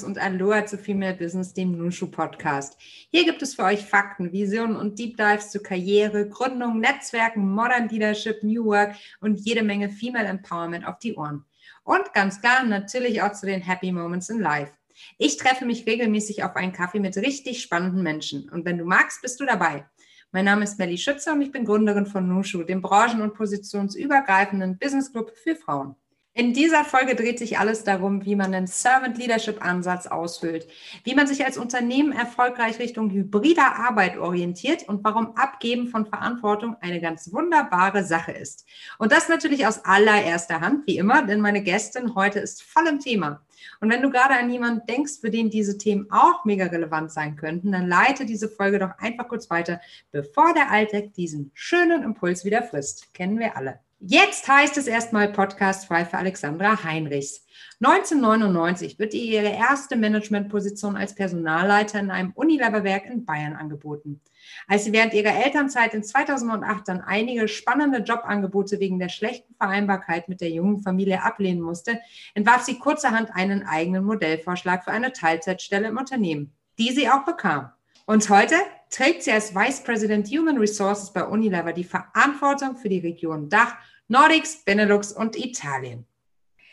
Servus und Aloha zu Female Business, dem Nushu Podcast. Hier gibt es für euch Fakten, Visionen und Deep Dives zu Karriere, Gründung, Netzwerken, Modern Leadership, New Work und jede Menge Female Empowerment auf die Ohren. Und ganz klar natürlich auch zu den Happy Moments in Life. Ich treffe mich regelmäßig auf einen Kaffee mit richtig spannenden Menschen. Und wenn du magst, bist du dabei. Mein Name ist Melly Schütze und ich bin Gründerin von Nushu, dem branchen- und positionsübergreifenden Business Club für Frauen. In dieser Folge dreht sich alles darum, wie man den Servant Leadership Ansatz ausfüllt, wie man sich als Unternehmen erfolgreich Richtung hybrider Arbeit orientiert und warum Abgeben von Verantwortung eine ganz wunderbare Sache ist. Und das natürlich aus allererster Hand, wie immer, denn meine Gästin heute ist voll im Thema. Und wenn du gerade an jemanden denkst, für den diese Themen auch mega relevant sein könnten, dann leite diese Folge doch einfach kurz weiter, bevor der Alltag diesen schönen Impuls wieder frisst. Kennen wir alle. Jetzt heißt es erstmal Podcast frei für Alexandra Heinrichs. 1999 wird ihr ihre erste Managementposition als Personalleiter in einem Unilever-Werk in Bayern angeboten. Als sie während ihrer Elternzeit in 2008 dann einige spannende Jobangebote wegen der schlechten Vereinbarkeit mit der jungen Familie ablehnen musste, entwarf sie kurzerhand einen eigenen Modellvorschlag für eine Teilzeitstelle im Unternehmen, die sie auch bekam. Und heute trägt sie als Vice President Human Resources bei Unilever die Verantwortung für die Region Dach, Nordics, Benelux und Italien.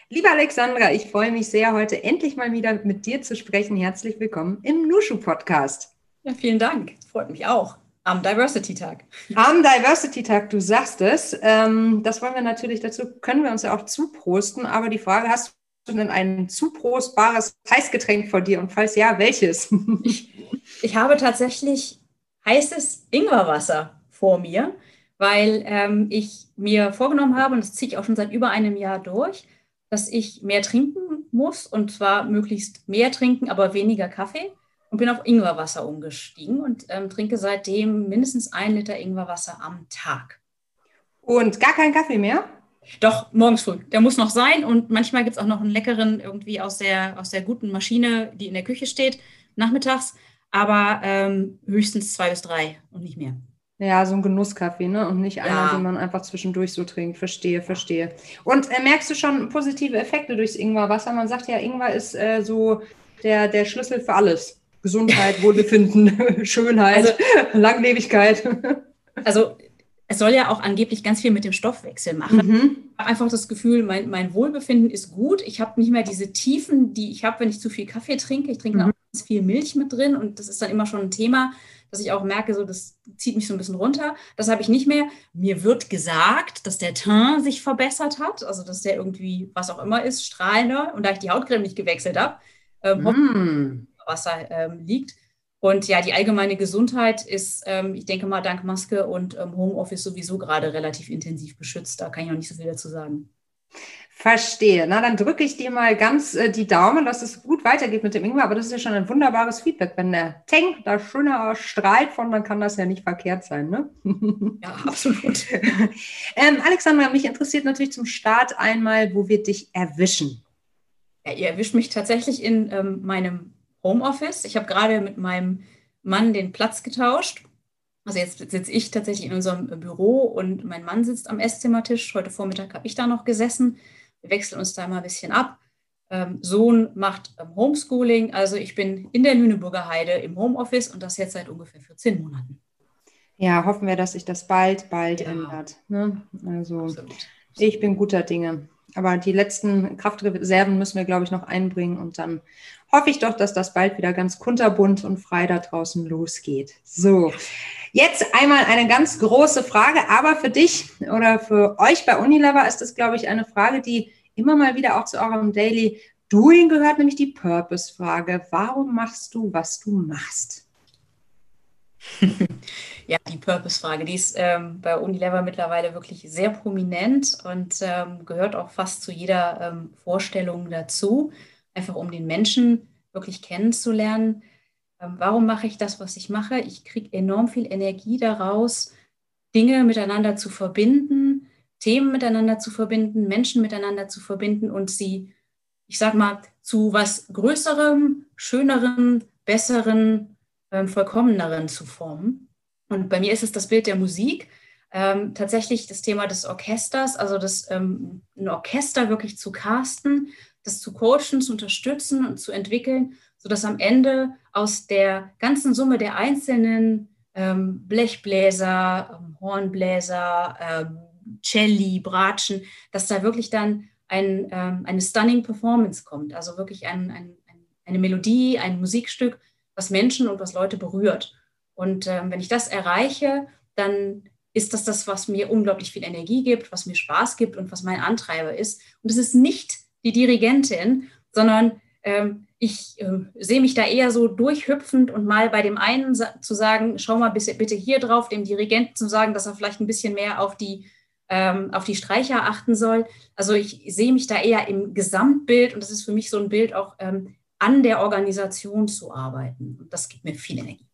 Liebe Alexandra, ich freue mich sehr, heute endlich mal wieder mit dir zu sprechen. Herzlich willkommen im Nushu Podcast. Ja, vielen Dank. Freut mich auch. Am Diversity Tag. Am Diversity Tag, du sagst es. Ähm, das wollen wir natürlich, dazu können wir uns ja auch zuprosten. Aber die Frage, hast du denn ein zuprostbares Heißgetränk vor dir? Und falls ja, welches? ich, ich habe tatsächlich heißes Ingwerwasser vor mir weil ähm, ich mir vorgenommen habe, und das ziehe ich auch schon seit über einem Jahr durch, dass ich mehr trinken muss und zwar möglichst mehr trinken, aber weniger Kaffee und bin auf Ingwerwasser umgestiegen und ähm, trinke seitdem mindestens ein Liter Ingwerwasser am Tag. Und gar keinen Kaffee mehr? Doch, morgens früh. Der muss noch sein und manchmal gibt es auch noch einen leckeren irgendwie aus der, aus der guten Maschine, die in der Küche steht, nachmittags, aber ähm, höchstens zwei bis drei und nicht mehr. Ja, so ein Genusskaffee, ne? Und nicht einer, den man einfach zwischendurch so trinkt. Verstehe, verstehe. Und äh, merkst du schon positive Effekte durchs Ingwerwasser? Man sagt ja, Ingwer ist äh, so der, der Schlüssel für alles. Gesundheit, Wohlbefinden, Schönheit, also, Langlebigkeit. Also es soll ja auch angeblich ganz viel mit dem Stoffwechsel machen. Mhm. Ich habe einfach das Gefühl, mein, mein Wohlbefinden ist gut. Ich habe nicht mehr diese Tiefen, die ich habe, wenn ich zu viel Kaffee trinke. Ich trinke mhm. auch ganz viel Milch mit drin und das ist dann immer schon ein Thema dass ich auch merke, so das zieht mich so ein bisschen runter. Das habe ich nicht mehr. Mir wird gesagt, dass der Teint sich verbessert hat, also dass der irgendwie, was auch immer ist, strahlender. Und da ich die Hautcreme nicht gewechselt habe, ähm, mm. Wasser ähm, liegt. Und ja, die allgemeine Gesundheit ist, ähm, ich denke mal, dank Maske und ähm, Homeoffice sowieso gerade relativ intensiv beschützt. Da kann ich noch nicht so viel dazu sagen. Verstehe. Na, dann drücke ich dir mal ganz äh, die Daumen, dass es gut weitergeht mit dem Ingwer. Aber das ist ja schon ein wunderbares Feedback. Wenn der Tank da schöner strahlt von, dann kann das ja nicht verkehrt sein, ne? Ja, absolut. ähm, Alexandra, mich interessiert natürlich zum Start einmal, wo wir dich erwischen. Ja, ihr erwischt mich tatsächlich in ähm, meinem Homeoffice. Ich habe gerade mit meinem Mann den Platz getauscht. Also jetzt sitze ich tatsächlich in unserem Büro und mein Mann sitzt am Esszimmertisch. Heute Vormittag habe ich da noch gesessen. Wir wechseln uns da mal ein bisschen ab. Ähm, Sohn macht ähm, Homeschooling. Also ich bin in der Lüneburger Heide im Homeoffice und das jetzt seit ungefähr 14 Monaten. Ja, hoffen wir, dass sich das bald, bald ja. ändert. Ne? Also Absolut. ich bin guter Dinge. Aber die letzten Kraftreserven müssen wir, glaube ich, noch einbringen und dann hoffe ich doch, dass das bald wieder ganz kunterbunt und frei da draußen losgeht. So, jetzt einmal eine ganz große Frage, aber für dich oder für euch bei Unilever ist das, glaube ich, eine Frage, die immer mal wieder auch zu eurem Daily Doing gehört, nämlich die Purpose-Frage. Warum machst du, was du machst? ja, die Purpose-Frage, die ist ähm, bei Unilever mittlerweile wirklich sehr prominent und ähm, gehört auch fast zu jeder ähm, Vorstellung dazu, einfach um den Menschen wirklich kennenzulernen. Ähm, warum mache ich das, was ich mache? Ich kriege enorm viel Energie daraus, Dinge miteinander zu verbinden, Themen miteinander zu verbinden, Menschen miteinander zu verbinden und sie, ich sag mal, zu was Größerem, Schönerem, Besseren, ähm, vollkommeneren zu formen. Und bei mir ist es das Bild der Musik. Ähm, tatsächlich das Thema des Orchesters, also das, ähm, ein Orchester wirklich zu casten, das zu coachen, zu unterstützen und zu entwickeln, sodass am Ende aus der ganzen Summe der einzelnen ähm, Blechbläser, ähm, Hornbläser, ähm, Celli, Bratschen, dass da wirklich dann ein, eine stunning Performance kommt. Also wirklich ein, ein, eine Melodie, ein Musikstück, was Menschen und was Leute berührt. Und ähm, wenn ich das erreiche, dann ist das das, was mir unglaublich viel Energie gibt, was mir Spaß gibt und was mein Antreiber ist. Und es ist nicht die Dirigentin, sondern ähm, ich äh, sehe mich da eher so durchhüpfend und mal bei dem einen sa zu sagen, schau mal bitte hier drauf, dem Dirigenten zu sagen, dass er vielleicht ein bisschen mehr auf die, ähm, auf die Streicher achten soll. Also ich sehe mich da eher im Gesamtbild und das ist für mich so ein Bild auch ähm, an der Organisation zu arbeiten. Und das gibt mir viel Energie.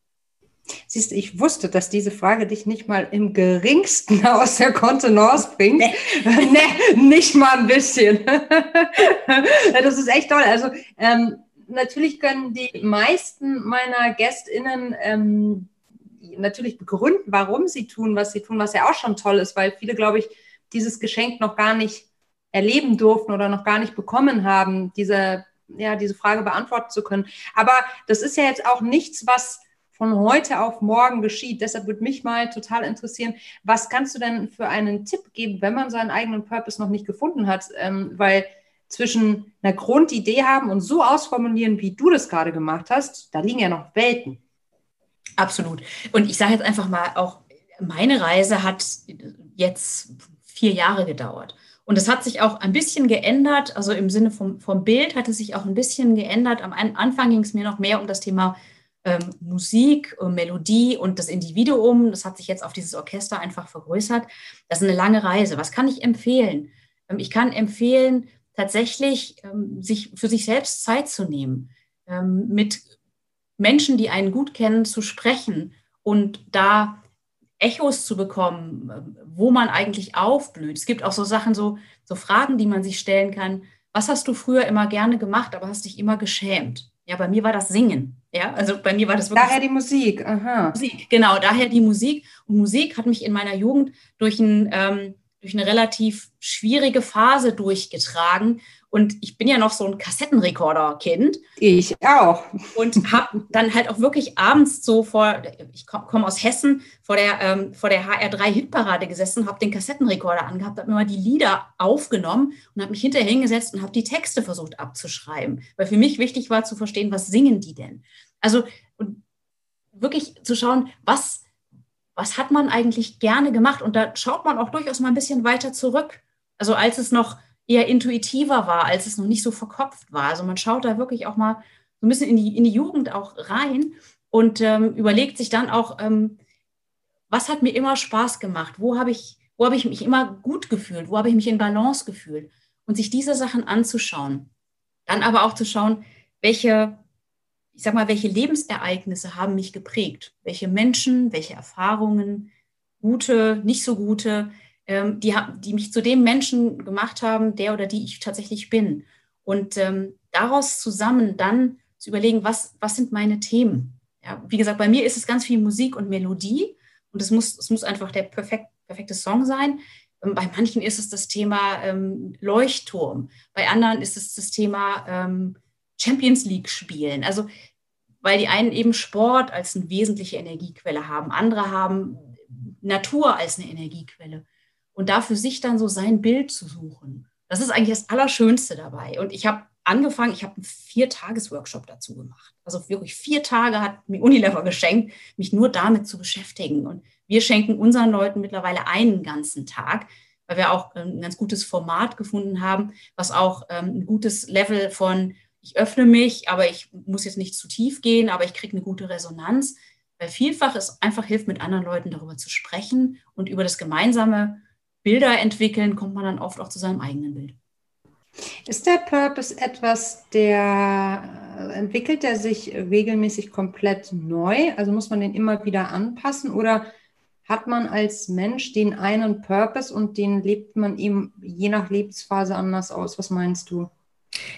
Siehst du, ich wusste, dass diese Frage dich nicht mal im geringsten aus der Kontenance bringt. Nee. nee, nicht mal ein bisschen. das ist echt toll. Also ähm, natürlich können die meisten meiner GästInnen ähm, natürlich begründen, warum sie tun, was sie tun, was ja auch schon toll ist, weil viele, glaube ich, dieses Geschenk noch gar nicht erleben durften oder noch gar nicht bekommen haben, diese, ja, diese Frage beantworten zu können. Aber das ist ja jetzt auch nichts, was von heute auf morgen geschieht. Deshalb würde mich mal total interessieren, was kannst du denn für einen Tipp geben, wenn man seinen eigenen Purpose noch nicht gefunden hat? Ähm, weil zwischen einer Grundidee haben und so ausformulieren, wie du das gerade gemacht hast, da liegen ja noch Welten. Absolut. Und ich sage jetzt einfach mal, auch meine Reise hat jetzt vier Jahre gedauert. Und es hat sich auch ein bisschen geändert, also im Sinne vom, vom Bild hat es sich auch ein bisschen geändert. Am Anfang ging es mir noch mehr um das Thema ähm, Musik, äh, Melodie und das Individuum. Das hat sich jetzt auf dieses Orchester einfach vergrößert. Das ist eine lange Reise. Was kann ich empfehlen? Ähm, ich kann empfehlen, tatsächlich ähm, sich für sich selbst Zeit zu nehmen, ähm, mit Menschen, die einen gut kennen, zu sprechen und da Echos zu bekommen, ähm, wo man eigentlich aufblüht. Es gibt auch so Sachen, so, so Fragen, die man sich stellen kann. Was hast du früher immer gerne gemacht, aber hast dich immer geschämt? Ja, bei mir war das Singen. Ja, also bei mir war das wirklich. Daher die Musik, aha. Musik, genau, daher die Musik. Und Musik hat mich in meiner Jugend durch, ein, ähm, durch eine relativ schwierige Phase durchgetragen. Und ich bin ja noch so ein Kassettenrekorder-Kind. Ich auch. Und habe dann halt auch wirklich abends so vor, ich komme komm aus Hessen, vor der, ähm, vor der HR3-Hitparade gesessen, habe den Kassettenrekorder angehabt, habe mir mal die Lieder aufgenommen und habe mich hinterher hingesetzt und habe die Texte versucht abzuschreiben. Weil für mich wichtig war zu verstehen, was singen die denn? Also wirklich zu schauen, was, was hat man eigentlich gerne gemacht? Und da schaut man auch durchaus mal ein bisschen weiter zurück. Also als es noch eher intuitiver war, als es noch nicht so verkopft war. Also man schaut da wirklich auch mal so ein bisschen in die, in die Jugend auch rein und ähm, überlegt sich dann auch, ähm, was hat mir immer Spaß gemacht? Wo habe ich, wo habe ich mich immer gut gefühlt? Wo habe ich mich in Balance gefühlt? Und sich diese Sachen anzuschauen. Dann aber auch zu schauen, welche, ich sag mal, welche Lebensereignisse haben mich geprägt? Welche Menschen, welche Erfahrungen, gute, nicht so gute, ähm, die, die mich zu dem Menschen gemacht haben, der oder die ich tatsächlich bin. Und ähm, daraus zusammen dann zu überlegen, was, was sind meine Themen. Ja, wie gesagt, bei mir ist es ganz viel Musik und Melodie und es muss, es muss einfach der perfekt, perfekte Song sein. Ähm, bei manchen ist es das Thema ähm, Leuchtturm, bei anderen ist es das Thema ähm, Champions League spielen. Also weil die einen eben Sport als eine wesentliche Energiequelle haben, andere haben Natur als eine Energiequelle und da für sich dann so sein Bild zu suchen. Das ist eigentlich das Allerschönste dabei. Und ich habe angefangen, ich habe einen Vier-Tages-Workshop dazu gemacht. Also wirklich vier Tage hat mir Unilever geschenkt, mich nur damit zu beschäftigen. Und wir schenken unseren Leuten mittlerweile einen ganzen Tag, weil wir auch ähm, ein ganz gutes Format gefunden haben, was auch ähm, ein gutes Level von, ich öffne mich, aber ich muss jetzt nicht zu tief gehen, aber ich kriege eine gute Resonanz. Weil vielfach es einfach hilft, mit anderen Leuten darüber zu sprechen und über das gemeinsame Bilder entwickeln, kommt man dann oft auch zu seinem eigenen Bild. Ist der Purpose etwas, der äh, entwickelt der sich regelmäßig komplett neu? Also muss man den immer wieder anpassen oder hat man als Mensch den einen Purpose und den lebt man ihm je nach Lebensphase anders aus? Was meinst du?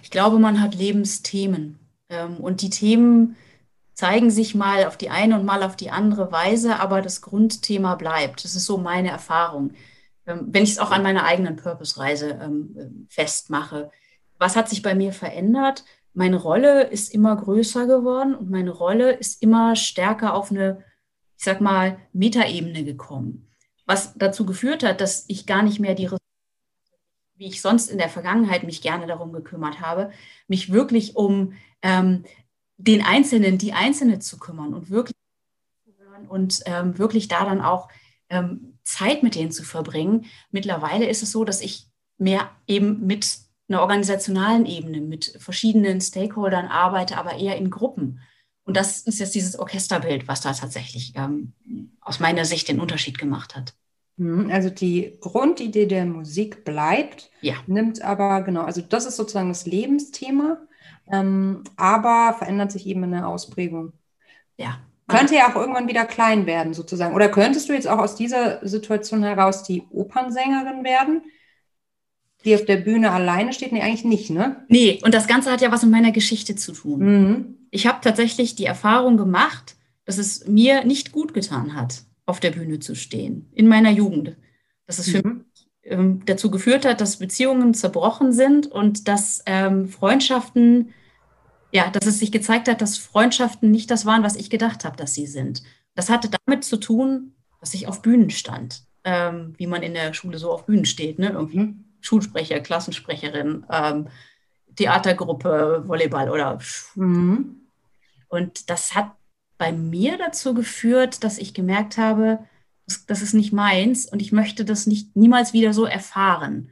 Ich glaube, man hat Lebensthemen ähm, und die Themen zeigen sich mal auf die eine und mal auf die andere Weise, aber das Grundthema bleibt. Das ist so meine Erfahrung. Ähm, wenn ich es auch an meiner eigenen Purpose-Reise ähm, festmache. was hat sich bei mir verändert? Meine Rolle ist immer größer geworden und meine Rolle ist immer stärker auf eine, ich sag mal, Metaebene gekommen. Was dazu geführt hat, dass ich gar nicht mehr die wie ich sonst in der Vergangenheit mich gerne darum gekümmert habe, mich wirklich um ähm, den Einzelnen, die Einzelne zu kümmern und wirklich und ähm, wirklich da dann auch ähm, Zeit mit denen zu verbringen. Mittlerweile ist es so, dass ich mehr eben mit einer organisationalen Ebene, mit verschiedenen Stakeholdern arbeite, aber eher in Gruppen. Und das ist jetzt dieses Orchesterbild, was da tatsächlich ähm, aus meiner Sicht den Unterschied gemacht hat. Mhm, also die Grundidee der Musik bleibt, ja. nimmt aber, genau, also das ist sozusagen das Lebensthema, ähm, aber verändert sich eben in der Ausprägung. Ja. Könnte ja auch irgendwann wieder klein werden, sozusagen. Oder könntest du jetzt auch aus dieser Situation heraus die Opernsängerin werden, die auf der Bühne alleine steht? Nee, eigentlich nicht, ne? Nee, und das Ganze hat ja was mit meiner Geschichte zu tun. Mhm. Ich habe tatsächlich die Erfahrung gemacht, dass es mir nicht gut getan hat auf der Bühne zu stehen, in meiner Jugend. Dass es für mhm. mich ähm, dazu geführt hat, dass Beziehungen zerbrochen sind und dass ähm, Freundschaften, ja, dass es sich gezeigt hat, dass Freundschaften nicht das waren, was ich gedacht habe, dass sie sind. Das hatte damit zu tun, dass ich auf Bühnen stand, ähm, wie man in der Schule so auf Bühnen steht, ne? Irgendwie mhm. Schulsprecher, Klassensprecherin, ähm, Theatergruppe, Volleyball oder. Mhm. Und das hat bei mir dazu geführt, dass ich gemerkt habe, das, das ist nicht meins und ich möchte das nicht niemals wieder so erfahren.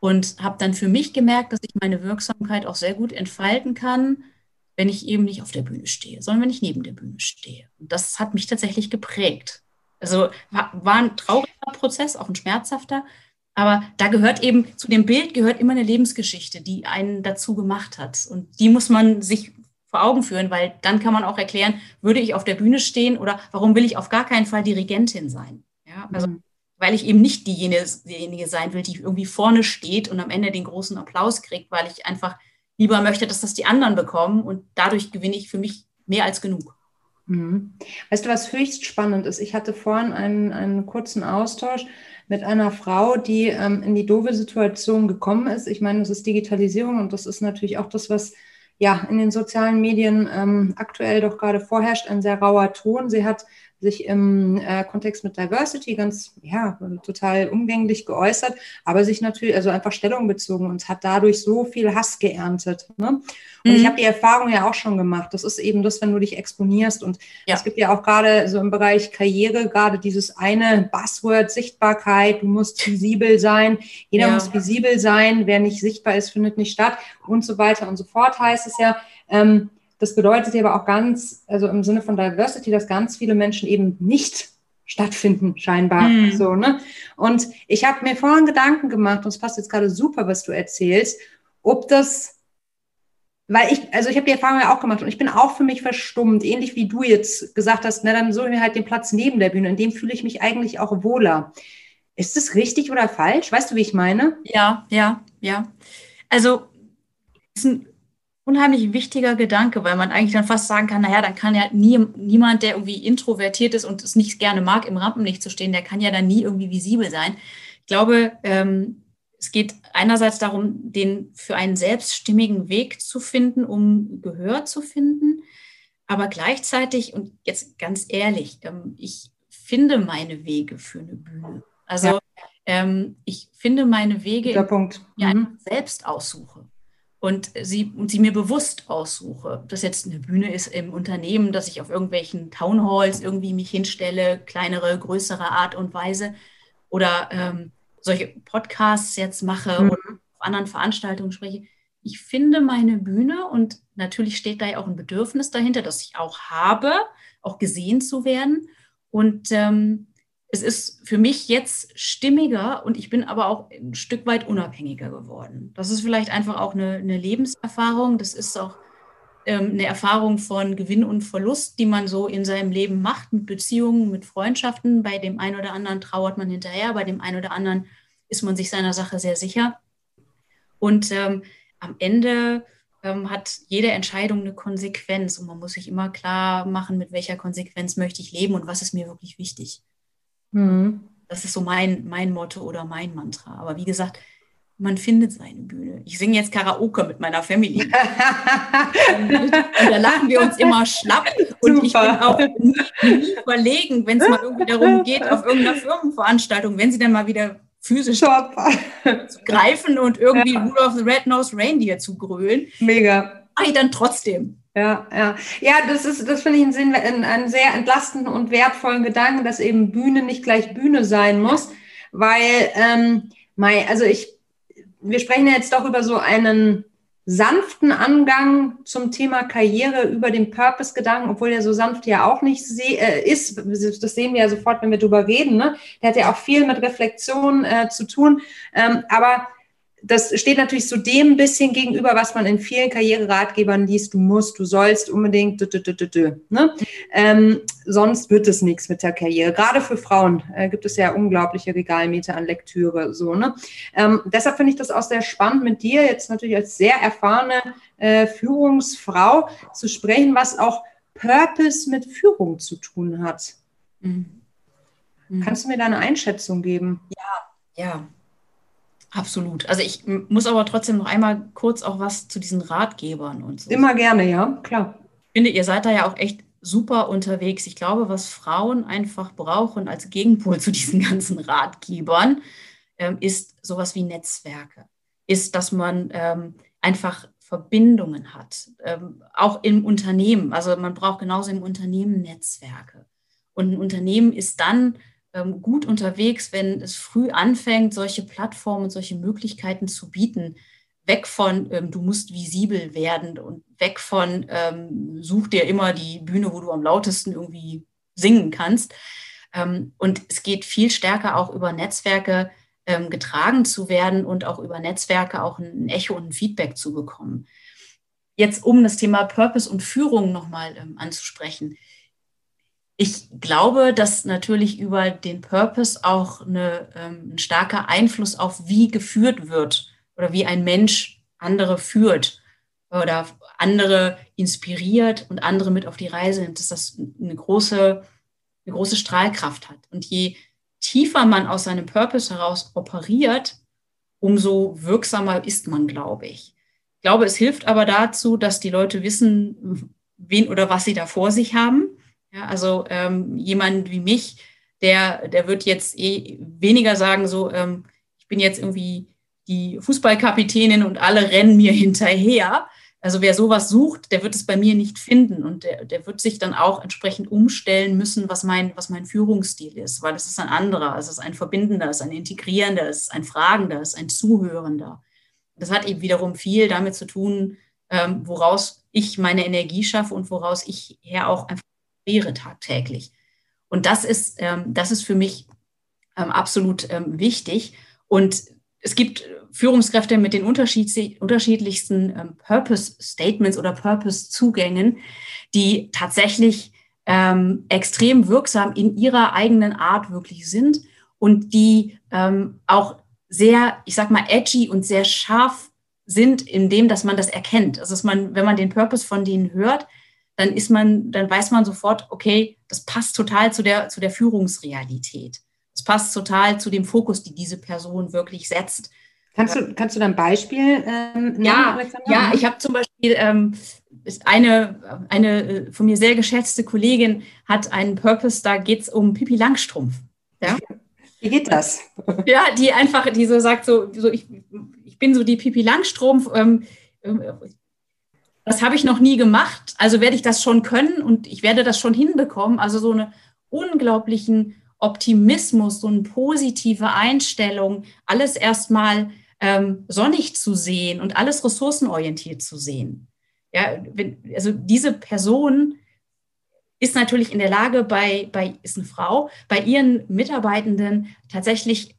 Und habe dann für mich gemerkt, dass ich meine Wirksamkeit auch sehr gut entfalten kann, wenn ich eben nicht auf der Bühne stehe, sondern wenn ich neben der Bühne stehe. Und das hat mich tatsächlich geprägt. Also war, war ein trauriger Prozess, auch ein schmerzhafter, aber da gehört eben, zu dem Bild gehört immer eine Lebensgeschichte, die einen dazu gemacht hat. Und die muss man sich vor Augen führen, weil dann kann man auch erklären, würde ich auf der Bühne stehen oder warum will ich auf gar keinen Fall Dirigentin sein? Ja, also mhm. weil ich eben nicht diejenige, diejenige sein will, die irgendwie vorne steht und am Ende den großen Applaus kriegt, weil ich einfach lieber möchte, dass das die anderen bekommen und dadurch gewinne ich für mich mehr als genug. Mhm. Weißt du, was höchst spannend ist? Ich hatte vorhin einen, einen kurzen Austausch mit einer Frau, die ähm, in die doofe Situation gekommen ist. Ich meine, das ist Digitalisierung und das ist natürlich auch das, was ja in den sozialen Medien ähm, aktuell doch gerade vorherrscht, ein sehr rauer Ton. Sie hat sich im äh, Kontext mit Diversity ganz, ja, total umgänglich geäußert, aber sich natürlich, also einfach Stellung bezogen und hat dadurch so viel Hass geerntet. Ne? Und mhm. ich habe die Erfahrung ja auch schon gemacht. Das ist eben das, wenn du dich exponierst. Und ja. es gibt ja auch gerade so im Bereich Karriere gerade dieses eine Buzzword Sichtbarkeit. Du musst visibel sein. Jeder ja. muss visibel sein. Wer nicht sichtbar ist, findet nicht statt und so weiter und so fort heißt es ja. Ähm, das bedeutet aber auch ganz, also im Sinne von Diversity, dass ganz viele Menschen eben nicht stattfinden, scheinbar. Mhm. So, ne? Und ich habe mir vorhin Gedanken gemacht, und es passt jetzt gerade super, was du erzählst, ob das, weil ich, also ich habe die Erfahrung ja auch gemacht und ich bin auch für mich verstummt, ähnlich wie du jetzt gesagt hast, na, dann suche ich mir halt den Platz neben der Bühne, in dem fühle ich mich eigentlich auch wohler. Ist das richtig oder falsch? Weißt du, wie ich meine? Ja, ja, ja. Also, ist ein unheimlich wichtiger Gedanke, weil man eigentlich dann fast sagen kann, naja, dann kann ja nie, niemand, der irgendwie introvertiert ist und es nicht gerne mag, im Rampenlicht zu stehen, der kann ja dann nie irgendwie visibel sein. Ich glaube, ähm, es geht einerseits darum, den für einen selbststimmigen Weg zu finden, um Gehör zu finden, aber gleichzeitig, und jetzt ganz ehrlich, ähm, ich finde meine Wege für eine Bühne. Also ja. ähm, ich finde meine Wege, die Punkt. Mhm. selbst aussuche und sie, und sie mir bewusst aussuche. Ob das jetzt eine Bühne ist im Unternehmen, dass ich auf irgendwelchen Townhalls irgendwie mich hinstelle, kleinere, größere Art und Weise oder ähm, solche Podcasts jetzt mache mhm. oder auf anderen Veranstaltungen spreche. Ich finde meine Bühne und natürlich steht da ja auch ein Bedürfnis dahinter, das ich auch habe, auch gesehen zu werden. Und ähm, es ist für mich jetzt stimmiger und ich bin aber auch ein Stück weit unabhängiger geworden. Das ist vielleicht einfach auch eine, eine Lebenserfahrung. Das ist auch ähm, eine Erfahrung von Gewinn und Verlust, die man so in seinem Leben macht, mit Beziehungen, mit Freundschaften. Bei dem einen oder anderen trauert man hinterher, bei dem einen oder anderen ist man sich seiner Sache sehr sicher. Und ähm, am Ende ähm, hat jede Entscheidung eine Konsequenz und man muss sich immer klar machen, mit welcher Konsequenz möchte ich leben und was ist mir wirklich wichtig. Mhm. Das ist so mein, mein Motto oder mein Mantra. Aber wie gesagt, man findet seine Bühne. Ich singe jetzt Karaoke mit meiner Family. und da lachen wir uns immer schlapp. Und Super. ich bin auch nie, nie verlegen, wenn es mal irgendwie darum geht, auf irgendeiner Firmenveranstaltung, wenn sie dann mal wieder physisch zu greifen und irgendwie ja. Rudolph the Red-Nosed Reindeer zu grölen. Mega. Mache ich dann trotzdem. Ja, ja. Ja, das ist, das finde ich einen, einen, einen sehr entlastenden und wertvollen Gedanken, dass eben Bühne nicht gleich Bühne sein muss, weil, ähm, mein, also ich, wir sprechen ja jetzt doch über so einen sanften Angang zum Thema Karriere über den Purpose-Gedanken, obwohl der so sanft ja auch nicht äh, ist. Das sehen wir ja sofort, wenn wir drüber reden. Ne? Der hat ja auch viel mit Reflexion äh, zu tun. Ähm, aber das steht natürlich so dem ein bisschen gegenüber, was man in vielen Karriereratgebern liest. Du musst, du sollst unbedingt, dü, dü, dü, ne? ähm, sonst wird es nichts mit der Karriere. Gerade für Frauen äh, gibt es ja unglaubliche Regalmeter an Lektüre. So, ne? Ähm, deshalb finde ich das auch sehr spannend, mit dir jetzt natürlich als sehr erfahrene äh, Führungsfrau zu sprechen, was auch Purpose mit Führung zu tun hat. Mhm. Mhm. Kannst du mir da eine Einschätzung geben? Ja, ja. Absolut. Also ich muss aber trotzdem noch einmal kurz auch was zu diesen Ratgebern und so. Immer gerne, ja, klar. Ich finde, ihr seid da ja auch echt super unterwegs. Ich glaube, was Frauen einfach brauchen als Gegenpol zu diesen ganzen Ratgebern, ähm, ist sowas wie Netzwerke. Ist, dass man ähm, einfach Verbindungen hat, ähm, auch im Unternehmen. Also man braucht genauso im Unternehmen Netzwerke. Und ein Unternehmen ist dann ähm, gut unterwegs, wenn es früh anfängt, solche Plattformen und solche Möglichkeiten zu bieten. Weg von, ähm, du musst visibel werden und weg von, ähm, such dir immer die Bühne, wo du am lautesten irgendwie singen kannst. Ähm, und es geht viel stärker auch über Netzwerke ähm, getragen zu werden und auch über Netzwerke auch ein Echo und ein Feedback zu bekommen. Jetzt, um das Thema Purpose und Führung nochmal ähm, anzusprechen ich glaube, dass natürlich über den Purpose auch eine, ähm, ein starker Einfluss auf wie geführt wird oder wie ein Mensch andere führt oder andere inspiriert und andere mit auf die Reise nimmt, dass das eine große, eine große Strahlkraft hat. Und je tiefer man aus seinem Purpose heraus operiert, umso wirksamer ist man, glaube ich. Ich glaube, es hilft aber dazu, dass die Leute wissen, wen oder was sie da vor sich haben ja, also ähm, jemand wie mich, der, der wird jetzt eh weniger sagen, so, ähm, ich bin jetzt irgendwie die Fußballkapitänin und alle rennen mir hinterher. Also wer sowas sucht, der wird es bei mir nicht finden und der, der wird sich dann auch entsprechend umstellen müssen, was mein, was mein Führungsstil ist, weil es ist ein anderer, es ist ein verbindender, es ist ein integrierender, es ist ein fragender, es ist ein zuhörender. Das hat eben wiederum viel damit zu tun, ähm, woraus ich meine Energie schaffe und woraus ich her auch einfach wäre tagtäglich. Und das ist, ähm, das ist für mich ähm, absolut ähm, wichtig. Und es gibt Führungskräfte mit den unterschiedlichsten ähm, Purpose-Statements oder Purpose-Zugängen, die tatsächlich ähm, extrem wirksam in ihrer eigenen Art wirklich sind und die ähm, auch sehr, ich sag mal, edgy und sehr scharf sind in dem, dass man das erkennt. Also dass man, wenn man den Purpose von denen hört, dann ist man, dann weiß man sofort, okay, das passt total zu der, zu der Führungsrealität. Das passt total zu dem Fokus, die diese Person wirklich setzt. Kannst du, kannst du da ein Beispiel ähm, ja, Alexander? Ja, ich habe zum Beispiel ähm, eine, eine äh, von mir sehr geschätzte Kollegin hat einen Purpose, da geht es um Pipi Langstrumpf. Ja? Wie geht das? Ja, die einfach, die so sagt, so, so ich, ich bin so die Pipi Langstrumpf, ähm das habe ich noch nie gemacht, also werde ich das schon können und ich werde das schon hinbekommen. Also so einen unglaublichen Optimismus, so eine positive Einstellung, alles erstmal ähm, sonnig zu sehen und alles ressourcenorientiert zu sehen. Ja, wenn, also diese Person ist natürlich in der Lage, bei, bei, ist eine Frau, bei ihren Mitarbeitenden tatsächlich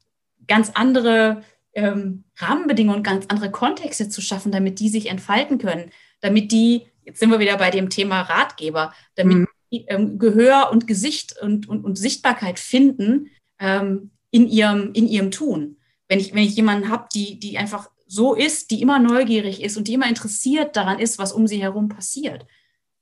ganz andere ähm, Rahmenbedingungen, ganz andere Kontexte zu schaffen, damit die sich entfalten können damit die, jetzt sind wir wieder bei dem Thema Ratgeber, damit mhm. die ähm, Gehör und Gesicht und, und, und Sichtbarkeit finden ähm, in, ihrem, in ihrem Tun. Wenn ich, wenn ich jemanden habe, die, die einfach so ist, die immer neugierig ist und die immer interessiert daran ist, was um sie herum passiert.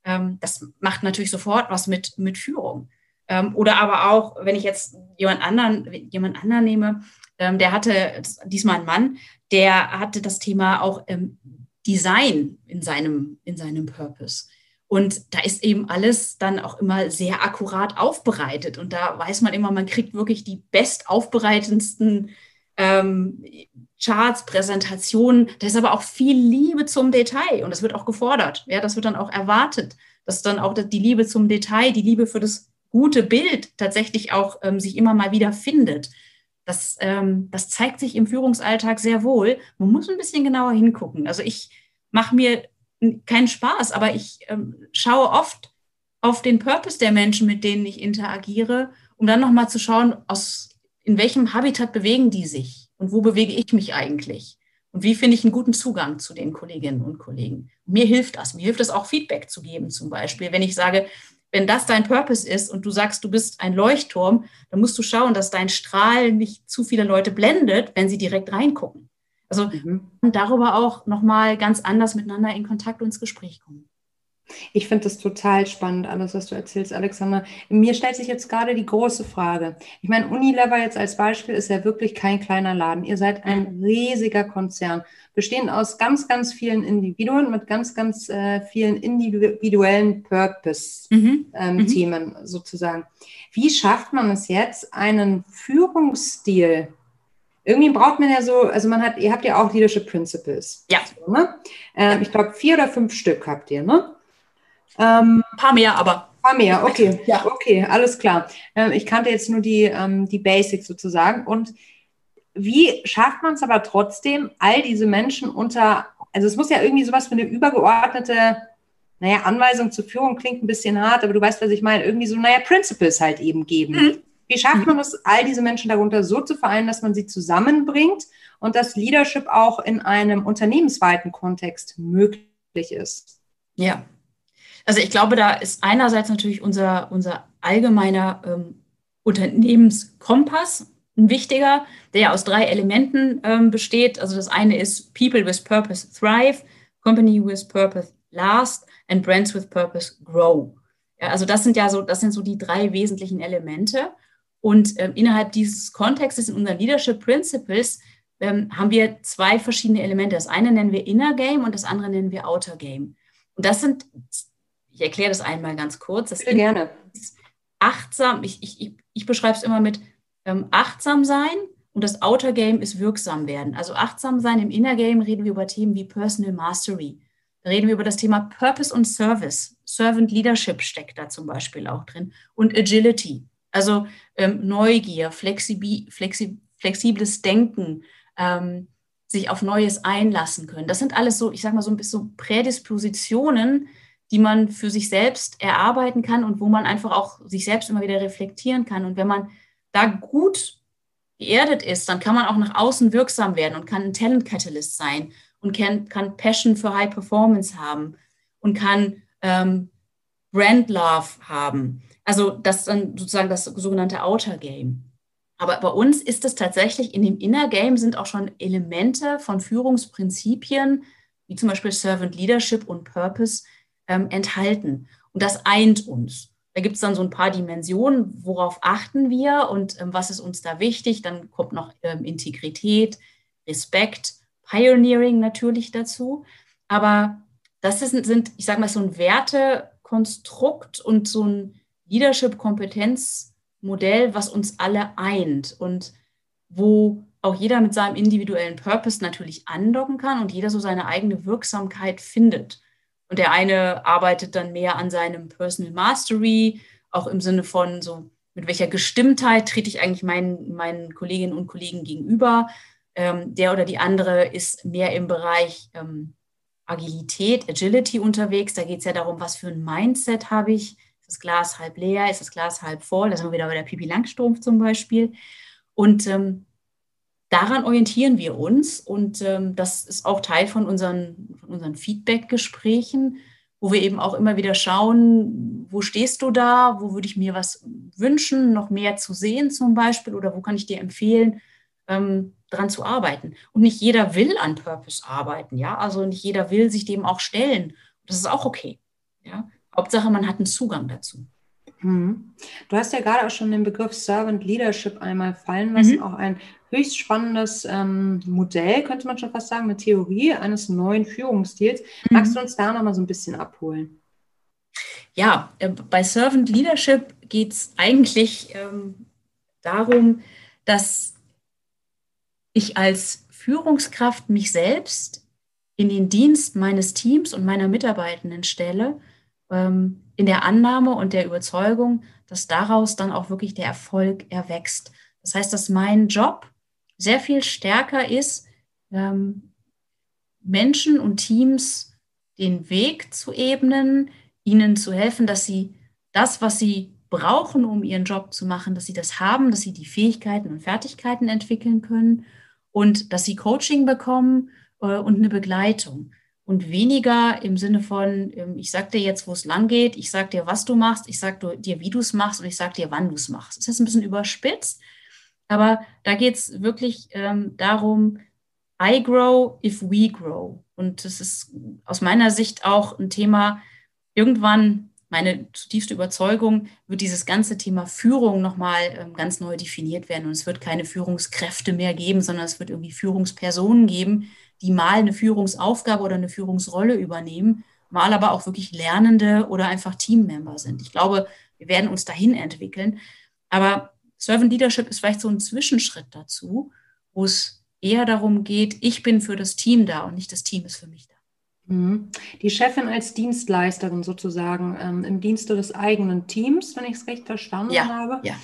Ähm, das macht natürlich sofort was mit, mit Führung. Ähm, oder aber auch, wenn ich jetzt jemand anderen, jemand anderen nehme, ähm, der hatte diesmal ein Mann, der hatte das Thema auch ähm, Design in seinem, in seinem Purpose. Und da ist eben alles dann auch immer sehr akkurat aufbereitet. Und da weiß man immer, man kriegt wirklich die bestaufbereitendsten ähm, Charts, Präsentationen. Da ist aber auch viel Liebe zum Detail und das wird auch gefordert. Ja, das wird dann auch erwartet, dass dann auch die Liebe zum Detail, die Liebe für das gute Bild tatsächlich auch ähm, sich immer mal wieder findet. Das, ähm, das zeigt sich im Führungsalltag sehr wohl. Man muss ein bisschen genauer hingucken. Also ich mache mir keinen Spaß, aber ich ähm, schaue oft auf den Purpose der Menschen, mit denen ich interagiere, um dann nochmal zu schauen, aus, in welchem Habitat bewegen die sich und wo bewege ich mich eigentlich und wie finde ich einen guten Zugang zu den Kolleginnen und Kollegen. Mir hilft das. Mir hilft es auch, Feedback zu geben, zum Beispiel. Wenn ich sage, wenn das dein Purpose ist und du sagst, du bist ein Leuchtturm, dann musst du schauen, dass dein Strahl nicht zu viele Leute blendet, wenn sie direkt reingucken. Also mhm. darüber auch nochmal ganz anders miteinander in Kontakt und ins Gespräch kommen. Ich finde das total spannend, alles, was du erzählst, Alexander. Mir stellt sich jetzt gerade die große Frage. Ich meine, Unilever jetzt als Beispiel ist ja wirklich kein kleiner Laden. Ihr seid ein riesiger Konzern, bestehend aus ganz, ganz vielen Individuen mit ganz, ganz äh, vielen individuellen Purpose-Themen mhm. ähm, mhm. sozusagen. Wie schafft man es jetzt, einen Führungsstil irgendwie braucht man ja so, also man hat, ihr habt ja auch Leadership Principles. Ja. So, ne? ähm, ich glaube, vier oder fünf Stück habt ihr, ne? Ähm, ein paar mehr, aber. Ein paar mehr, okay. Ja. Okay, alles klar. Ähm, ich kannte jetzt nur die, ähm, die Basics sozusagen. Und wie schafft man es aber trotzdem, all diese Menschen unter, also es muss ja irgendwie sowas für eine übergeordnete, naja, Anweisung zur Führung klingt ein bisschen hart, aber du weißt, was ich meine, irgendwie so, naja, Principles halt eben geben. Mhm. Wie schafft mhm. man es, all diese Menschen darunter so zu vereinen, dass man sie zusammenbringt und dass Leadership auch in einem unternehmensweiten Kontext möglich ist? Ja, also ich glaube, da ist einerseits natürlich unser, unser allgemeiner ähm, Unternehmenskompass ein wichtiger, der ja aus drei Elementen ähm, besteht. Also das eine ist People with Purpose Thrive, Company with Purpose Last and Brands with Purpose Grow. Ja, also das sind ja so, das sind so die drei wesentlichen Elemente. Und ähm, innerhalb dieses Kontextes in unseren Leadership Principles ähm, haben wir zwei verschiedene Elemente. Das eine nennen wir Inner Game und das andere nennen wir Outer Game. Und das sind, ich erkläre das einmal ganz kurz. Das Bitte gerne. achtsam, ich, ich, ich beschreibe es immer mit ähm, achtsam sein und das Outer Game ist wirksam werden. Also achtsam sein im Inner Game reden wir über Themen wie Personal Mastery. Da reden wir über das Thema Purpose und Service. Servant Leadership steckt da zum Beispiel auch drin. Und Agility. Also ähm, Neugier, flexib flexib flexibles Denken, ähm, sich auf Neues einlassen können. Das sind alles so, ich sage mal so ein bisschen Prädispositionen, die man für sich selbst erarbeiten kann und wo man einfach auch sich selbst immer wieder reflektieren kann. Und wenn man da gut geerdet ist, dann kann man auch nach außen wirksam werden und kann ein Talent Catalyst sein und kann, Passion für High Performance haben und kann ähm, Brand Love haben. Also das dann sozusagen das sogenannte Outer Game. Aber bei uns ist es tatsächlich in dem Inner Game sind auch schon Elemente von Führungsprinzipien, wie zum Beispiel Servant Leadership und Purpose, ähm, enthalten. Und das eint uns. Da gibt es dann so ein paar Dimensionen, worauf achten wir und ähm, was ist uns da wichtig. Dann kommt noch ähm, Integrität, Respekt, Pioneering natürlich dazu. Aber das ist, sind, ich sage mal, so ein Wertekonstrukt und so ein Leadership-Kompetenzmodell, was uns alle eint und wo auch jeder mit seinem individuellen Purpose natürlich andocken kann und jeder so seine eigene Wirksamkeit findet. Und der eine arbeitet dann mehr an seinem Personal Mastery, auch im Sinne von so, mit welcher Gestimmtheit trete ich eigentlich meinen, meinen Kolleginnen und Kollegen gegenüber. Ähm, der oder die andere ist mehr im Bereich ähm, Agilität, Agility unterwegs. Da geht es ja darum, was für ein Mindset habe ich. Ist das Glas halb leer? Ist das Glas halb voll? Da sind wir wieder bei der Pipi Langstrumpf zum Beispiel. Und ähm, daran orientieren wir uns und ähm, das ist auch Teil von unseren, von unseren Feedback-Gesprächen, wo wir eben auch immer wieder schauen, wo stehst du da, wo würde ich mir was wünschen, noch mehr zu sehen zum Beispiel oder wo kann ich dir empfehlen, ähm, dran zu arbeiten. Und nicht jeder will an Purpose arbeiten, ja, also nicht jeder will sich dem auch stellen. Das ist auch okay, ja. Hauptsache, man hat einen Zugang dazu. Mhm. Du hast ja gerade auch schon den Begriff Servant Leadership einmal fallen lassen, mhm. auch ein höchst spannendes ähm, Modell, könnte man schon fast sagen, eine Theorie eines neuen Führungsstils. Mhm. Magst du uns da nochmal so ein bisschen abholen? Ja, äh, bei Servant Leadership geht es eigentlich ähm, darum, dass ich als Führungskraft mich selbst in den Dienst meines Teams und meiner Mitarbeitenden stelle ähm, in der Annahme und der Überzeugung, dass daraus dann auch wirklich der Erfolg erwächst. Das heißt, dass mein Job sehr viel stärker ist, ähm, Menschen und Teams den Weg zu ebnen, ihnen zu helfen, dass sie das, was sie brauchen, um ihren Job zu machen, dass sie das haben, dass sie die Fähigkeiten und Fertigkeiten entwickeln können und dass sie Coaching bekommen äh, und eine Begleitung und weniger im Sinne von, ähm, ich sag dir jetzt, wo es lang geht, ich sag dir, was du machst, ich sag dir, wie du es machst und ich sag dir, wann du es machst. Das ist ein bisschen überspitzt, aber da geht es wirklich ähm, darum, I grow if we grow. Und das ist aus meiner Sicht auch ein Thema, irgendwann, meine zutiefste Überzeugung, wird dieses ganze Thema Führung nochmal ähm, ganz neu definiert werden. Und es wird keine Führungskräfte mehr geben, sondern es wird irgendwie Führungspersonen geben, die mal eine Führungsaufgabe oder eine Führungsrolle übernehmen, mal aber auch wirklich Lernende oder einfach Teammember sind. Ich glaube, wir werden uns dahin entwickeln. Aber Servant Leadership ist vielleicht so ein Zwischenschritt dazu, wo es eher darum geht, ich bin für das Team da und nicht das Team ist für mich da. Mhm. Die Chefin als Dienstleisterin sozusagen ähm, im Dienste des eigenen Teams, wenn ich es recht verstanden ja, habe. Ja.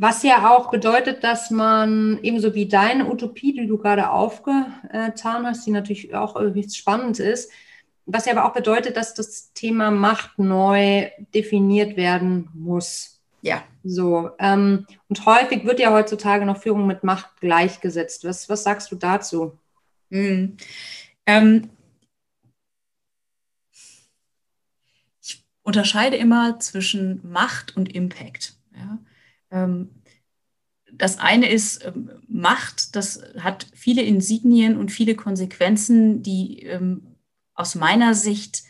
Was ja auch bedeutet, dass man ebenso wie deine Utopie, die du gerade aufgetan hast, die natürlich auch irgendwie spannend ist, was ja aber auch bedeutet, dass das Thema Macht neu definiert werden muss. Ja. So. Ähm, und häufig wird ja heutzutage noch Führung mit Macht gleichgesetzt. Was, was sagst du dazu? Mhm. Ähm, ich unterscheide immer zwischen Macht und Impact. Ja? Ähm, das eine ist ähm, Macht, das hat viele Insignien und viele Konsequenzen, die ähm, aus meiner Sicht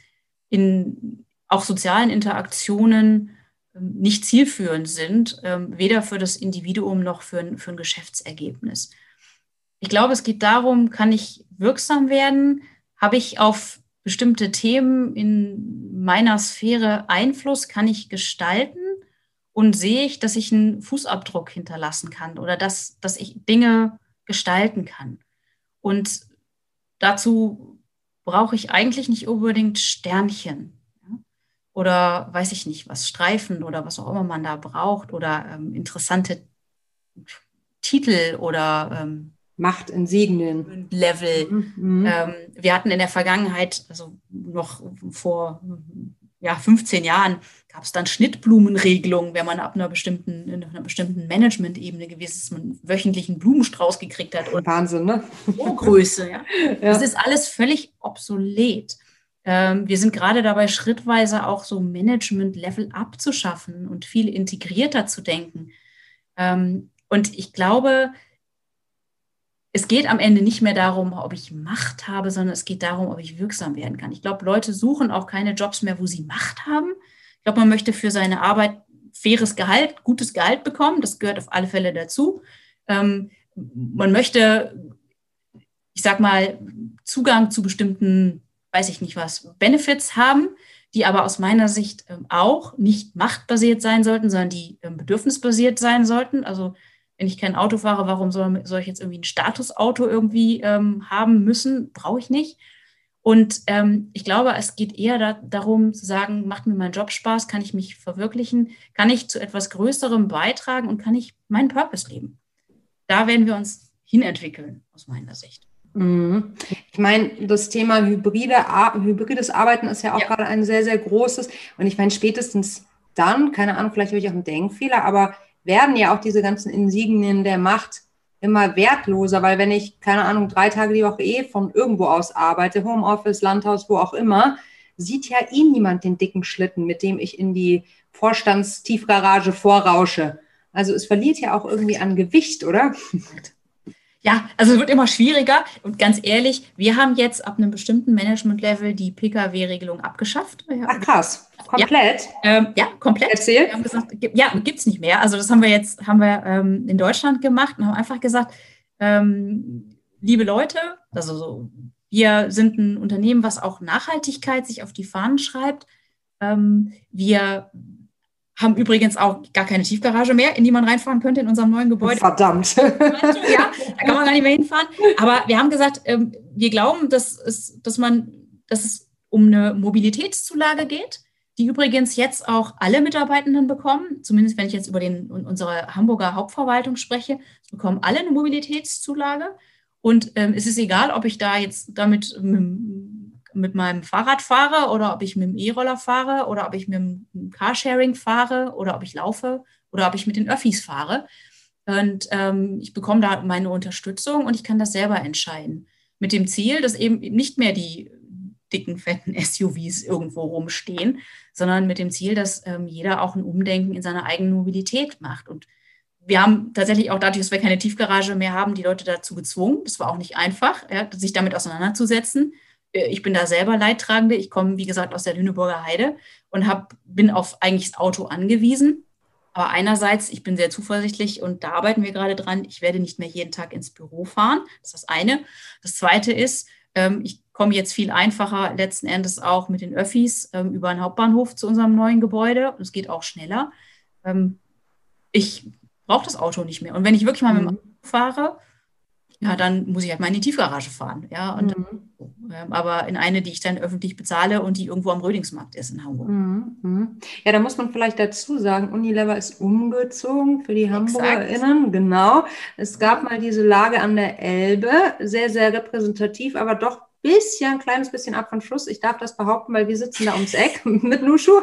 in auch sozialen Interaktionen nicht zielführend sind, weder für das Individuum noch für ein, für ein Geschäftsergebnis. Ich glaube, es geht darum, kann ich wirksam werden? Habe ich auf bestimmte Themen in meiner Sphäre Einfluss? Kann ich gestalten? Und sehe ich, dass ich einen Fußabdruck hinterlassen kann oder dass, dass ich Dinge gestalten kann. Und dazu brauche ich eigentlich nicht unbedingt Sternchen ja? oder weiß ich nicht, was Streifen oder was auch immer man da braucht oder ähm, interessante Titel oder ähm, Machtinsignien. Level. Mhm. mhm. Ähm, wir hatten in der Vergangenheit, also noch vor ja, 15 Jahren gab es dann Schnittblumenregelungen, wenn man ab einer bestimmten, in einer bestimmten Management-Ebene gewesen ist, man einen wöchentlichen Blumenstrauß gekriegt hat. Und Wahnsinn, ne? Größe, ja. ja. Das ist alles völlig obsolet. Ähm, wir sind gerade dabei, schrittweise auch so Management-Level abzuschaffen und viel integrierter zu denken. Ähm, und ich glaube, es geht am Ende nicht mehr darum, ob ich Macht habe, sondern es geht darum, ob ich wirksam werden kann. Ich glaube, Leute suchen auch keine Jobs mehr, wo sie Macht haben. Ich glaube, man möchte für seine Arbeit faires Gehalt, gutes Gehalt bekommen. Das gehört auf alle Fälle dazu. Ähm, man möchte, ich sag mal, Zugang zu bestimmten, weiß ich nicht was, Benefits haben, die aber aus meiner Sicht ähm, auch nicht machtbasiert sein sollten, sondern die ähm, bedürfnisbasiert sein sollten. Also wenn ich kein Auto fahre, warum soll, soll ich jetzt irgendwie ein Statusauto irgendwie ähm, haben müssen? Brauche ich nicht. Und ähm, ich glaube, es geht eher da, darum zu sagen, macht mir mein Job Spaß, kann ich mich verwirklichen, kann ich zu etwas Größerem beitragen und kann ich meinen Purpose leben. Da werden wir uns hinentwickeln, aus meiner Sicht. Mhm. Ich meine, das Thema hybride, hybrides Arbeiten ist ja auch ja. gerade ein sehr, sehr großes. Und ich meine, spätestens dann, keine Ahnung, vielleicht habe ich auch einen Denkfehler, aber werden ja auch diese ganzen Insignien der Macht immer wertloser, weil wenn ich, keine Ahnung, drei Tage die Woche eh von irgendwo aus arbeite, Homeoffice, Landhaus, wo auch immer, sieht ja eh niemand den dicken Schlitten, mit dem ich in die Vorstandstiefgarage vorrausche. Also es verliert ja auch irgendwie an Gewicht, oder? Ja, also es wird immer schwieriger. Und ganz ehrlich, wir haben jetzt ab einem bestimmten Management-Level die Pkw-Regelung abgeschafft. Ach krass. Komplett? Ja, ähm, ja komplett. Erzähl. Wir haben gesagt, ja, gibt es nicht mehr. Also das haben wir jetzt, haben wir ähm, in Deutschland gemacht und haben einfach gesagt, ähm, liebe Leute, also so, wir sind ein Unternehmen, was auch Nachhaltigkeit sich auf die Fahnen schreibt. Ähm, wir haben übrigens auch gar keine Tiefgarage mehr, in die man reinfahren könnte in unserem neuen Gebäude. Verdammt. ja, da kann man gar nicht mehr hinfahren. Aber wir haben gesagt, ähm, wir glauben, dass es, dass man, dass es um eine Mobilitätszulage geht, die übrigens jetzt auch alle Mitarbeitenden bekommen. Zumindest wenn ich jetzt über den, unsere Hamburger Hauptverwaltung spreche, bekommen alle eine Mobilitätszulage. Und ähm, es ist egal, ob ich da jetzt damit mit, meinem Fahrrad fahre oder ob ich mit dem E-Roller fahre oder ob ich mit dem Carsharing fahre oder ob ich laufe oder ob ich mit den Öffis fahre. Und ähm, ich bekomme da meine Unterstützung und ich kann das selber entscheiden. Mit dem Ziel, dass eben nicht mehr die dicken, fetten SUVs irgendwo rumstehen, sondern mit dem Ziel, dass ähm, jeder auch ein Umdenken in seiner eigenen Mobilität macht. Und wir haben tatsächlich auch dadurch, dass wir keine Tiefgarage mehr haben, die Leute dazu gezwungen. Das war auch nicht einfach, ja, sich damit auseinanderzusetzen. Äh, ich bin da selber Leidtragende. Ich komme, wie gesagt, aus der Lüneburger Heide und hab, bin auf eigentlich das Auto angewiesen. Aber einerseits, ich bin sehr zuversichtlich und da arbeiten wir gerade dran. Ich werde nicht mehr jeden Tag ins Büro fahren. Das ist das eine. Das zweite ist, ähm, ich komme jetzt viel einfacher letzten Endes auch mit den Öffis ähm, über den Hauptbahnhof zu unserem neuen Gebäude. Und es geht auch schneller. Ähm, ich brauche das Auto nicht mehr. Und wenn ich wirklich mal mhm. mit dem Auto fahre, ja, dann muss ich halt mal in die Tiefgarage fahren. Ja, und, mhm. ähm, aber in eine, die ich dann öffentlich bezahle und die irgendwo am Rödingsmarkt ist in Hamburg. Mhm. mhm. Ja, da muss man vielleicht dazu sagen, Unilever ist umgezogen für die HamburgerInnen. Genau. Es gab mal diese Lage an der Elbe, sehr, sehr repräsentativ, aber doch bisschen, ein kleines bisschen ab von Schuss. Ich darf das behaupten, weil wir sitzen da ums Eck mit Nushu.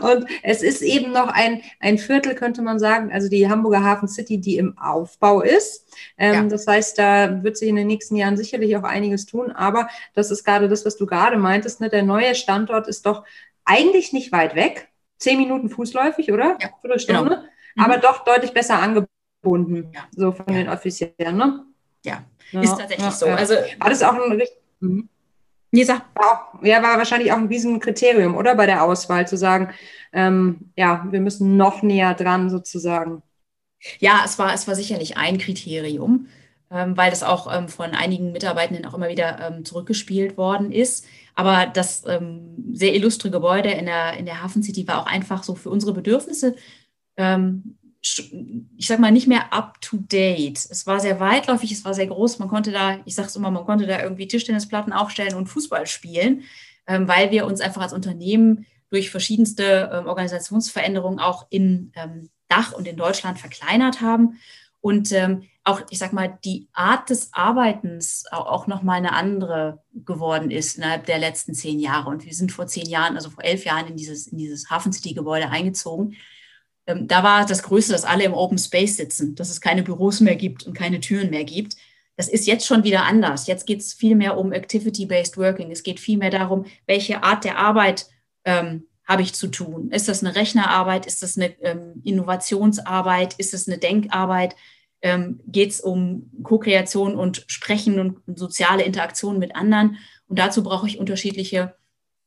und es ist eben noch ein, ein Viertel, könnte man sagen, also die Hamburger Hafen City, die im Aufbau ist. Ähm, ja. Das heißt, da wird sich in den nächsten Jahren sicherlich auch einiges tun. Aber das ist gerade das, was du gerade meintest. Ne? Der neue Standort ist doch eigentlich nicht weit weg. Zehn Minuten fußläufig, oder? Ja, Viertelstunde. Genau. Mhm. Aber doch deutlich besser angebunden, ja. so von ja. den Offiziellen. Ne? Ja, ja, ist tatsächlich ja, so. Also, war das auch ein richtig. Mhm. Nee, sag. War auch, ja, war wahrscheinlich auch ein Riesenkriterium, oder bei der Auswahl zu sagen, ähm, ja, wir müssen noch näher dran sozusagen. Ja, es war, es war sicherlich ein Kriterium, ähm, weil das auch ähm, von einigen Mitarbeitenden auch immer wieder ähm, zurückgespielt worden ist. Aber das ähm, sehr illustre Gebäude in der, in der Hafen City war auch einfach so für unsere Bedürfnisse ähm, ich sag mal, nicht mehr up to date. Es war sehr weitläufig, es war sehr groß. Man konnte da, ich sage es immer, man konnte da irgendwie Tischtennisplatten aufstellen und Fußball spielen, ähm, weil wir uns einfach als Unternehmen durch verschiedenste ähm, Organisationsveränderungen auch in ähm, Dach und in Deutschland verkleinert haben. Und ähm, auch, ich sag mal, die Art des Arbeitens auch, auch nochmal eine andere geworden ist innerhalb der letzten zehn Jahre. Und wir sind vor zehn Jahren, also vor elf Jahren, in dieses, in dieses Hafen City-Gebäude eingezogen ähm, da war das Größte, dass alle im Open Space sitzen, dass es keine Büros mehr gibt und keine Türen mehr gibt. Das ist jetzt schon wieder anders. Jetzt geht es viel mehr um Activity-Based Working. Es geht viel mehr darum, welche Art der Arbeit ähm, habe ich zu tun. Ist das eine Rechnerarbeit? Ist das eine ähm, Innovationsarbeit? Ist das eine Denkarbeit? Ähm, geht es um Co-Kreation und Sprechen und soziale Interaktion mit anderen? Und dazu brauche ich unterschiedliche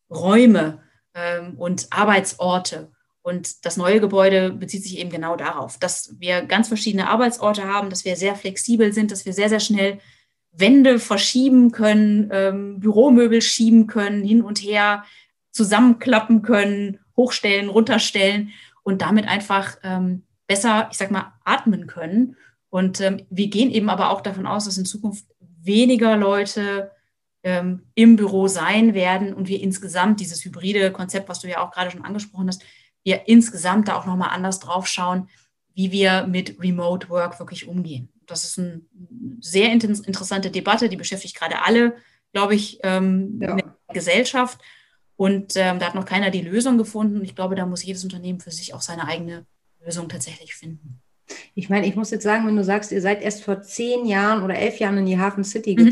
Räume ähm, und Arbeitsorte. Und das neue Gebäude bezieht sich eben genau darauf, dass wir ganz verschiedene Arbeitsorte haben, dass wir sehr flexibel sind, dass wir sehr, sehr schnell Wände verschieben können, ähm, Büromöbel schieben können, hin und her zusammenklappen können, hochstellen, runterstellen und damit einfach ähm, besser, ich sag mal, atmen können. Und ähm, wir gehen eben aber auch davon aus, dass in Zukunft weniger Leute ähm, im Büro sein werden und wir insgesamt dieses hybride Konzept, was du ja auch gerade schon angesprochen hast, wir insgesamt da auch nochmal anders drauf schauen, wie wir mit Remote Work wirklich umgehen. Das ist eine sehr interessante Debatte, die beschäftigt gerade alle, glaube ich, ähm, ja. in der Gesellschaft. Und ähm, da hat noch keiner die Lösung gefunden. Ich glaube, da muss jedes Unternehmen für sich auch seine eigene Lösung tatsächlich finden. Ich meine, ich muss jetzt sagen, wenn du sagst, ihr seid erst vor zehn Jahren oder elf Jahren in die Hafen City mhm.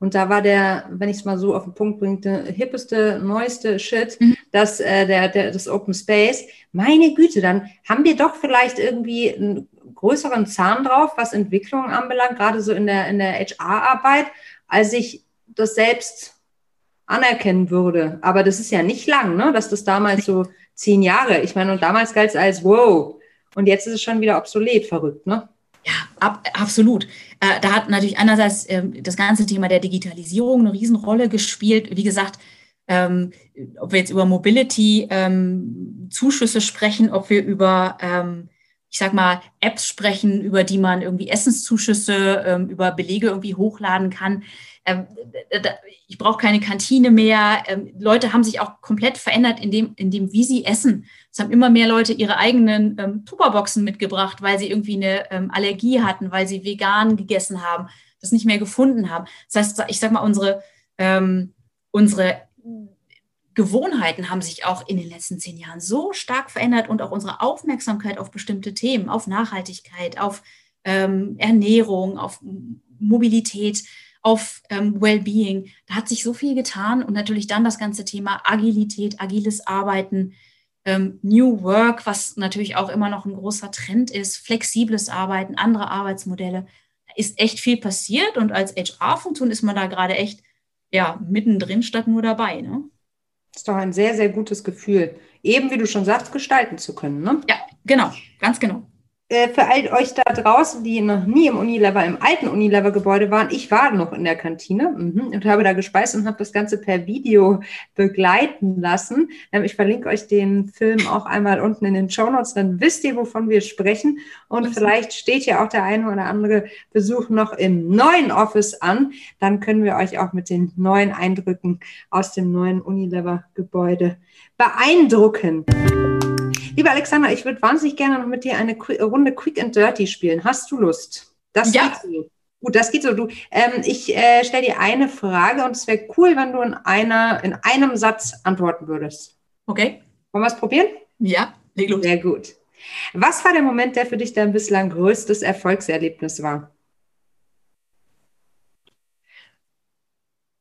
Und da war der, wenn ich es mal so auf den Punkt bringe, hippeste, neueste Shit, mhm. das, äh, der, der, das Open Space. Meine Güte, dann haben wir doch vielleicht irgendwie einen größeren Zahn drauf, was Entwicklungen anbelangt, gerade so in der, in der HR-Arbeit, als ich das selbst anerkennen würde. Aber das ist ja nicht lang, ne? dass das damals so zehn Jahre, ich meine, und damals galt es als wow. Und jetzt ist es schon wieder obsolet, verrückt, ne? Ja, ab, absolut. Äh, da hat natürlich einerseits äh, das ganze Thema der Digitalisierung eine Riesenrolle gespielt. Wie gesagt, ähm, ob wir jetzt über Mobility-Zuschüsse ähm, sprechen, ob wir über, ähm, ich sag mal, Apps sprechen, über die man irgendwie Essenszuschüsse, ähm, über Belege irgendwie hochladen kann. Ähm, ich brauche keine Kantine mehr. Ähm, Leute haben sich auch komplett verändert in dem, in dem, wie sie essen. Es haben immer mehr Leute ihre eigenen ähm, Tupperboxen mitgebracht, weil sie irgendwie eine ähm, Allergie hatten, weil sie vegan gegessen haben, das nicht mehr gefunden haben. Das heißt, ich sag mal, unsere, ähm, unsere Gewohnheiten haben sich auch in den letzten zehn Jahren so stark verändert und auch unsere Aufmerksamkeit auf bestimmte Themen, auf Nachhaltigkeit, auf ähm, Ernährung, auf Mobilität, auf ähm, Wellbeing. Da hat sich so viel getan und natürlich dann das ganze Thema Agilität, agiles Arbeiten, ähm, New Work, was natürlich auch immer noch ein großer Trend ist, flexibles Arbeiten, andere Arbeitsmodelle. Da ist echt viel passiert und als HR-Funktion ist man da gerade echt ja, mittendrin statt nur dabei. Ne? Das ist doch ein sehr, sehr gutes Gefühl, eben wie du schon sagst, gestalten zu können. Ne? Ja, genau, ganz genau. Äh, für all euch da draußen, die noch nie im Unilever, im alten Unilever-Gebäude waren, ich war noch in der Kantine mhm, und habe da gespeist und habe das Ganze per Video begleiten lassen. Ähm, ich verlinke euch den Film auch einmal unten in den Show Notes, dann wisst ihr, wovon wir sprechen. Und vielleicht steht ja auch der eine oder andere Besuch noch im neuen Office an. Dann können wir euch auch mit den neuen Eindrücken aus dem neuen Unilever-Gebäude beeindrucken. Liebe Alexandra, ich würde wahnsinnig gerne noch mit dir eine Runde Quick and Dirty spielen. Hast du Lust? Das ja. geht so. Gut, das geht so. Du, ähm, ich äh, stelle dir eine Frage und es wäre cool, wenn du in, einer, in einem Satz antworten würdest. Okay. Wollen wir es probieren? Ja, leg los. Sehr gut. Was war der Moment, der für dich dein bislang größtes Erfolgserlebnis war?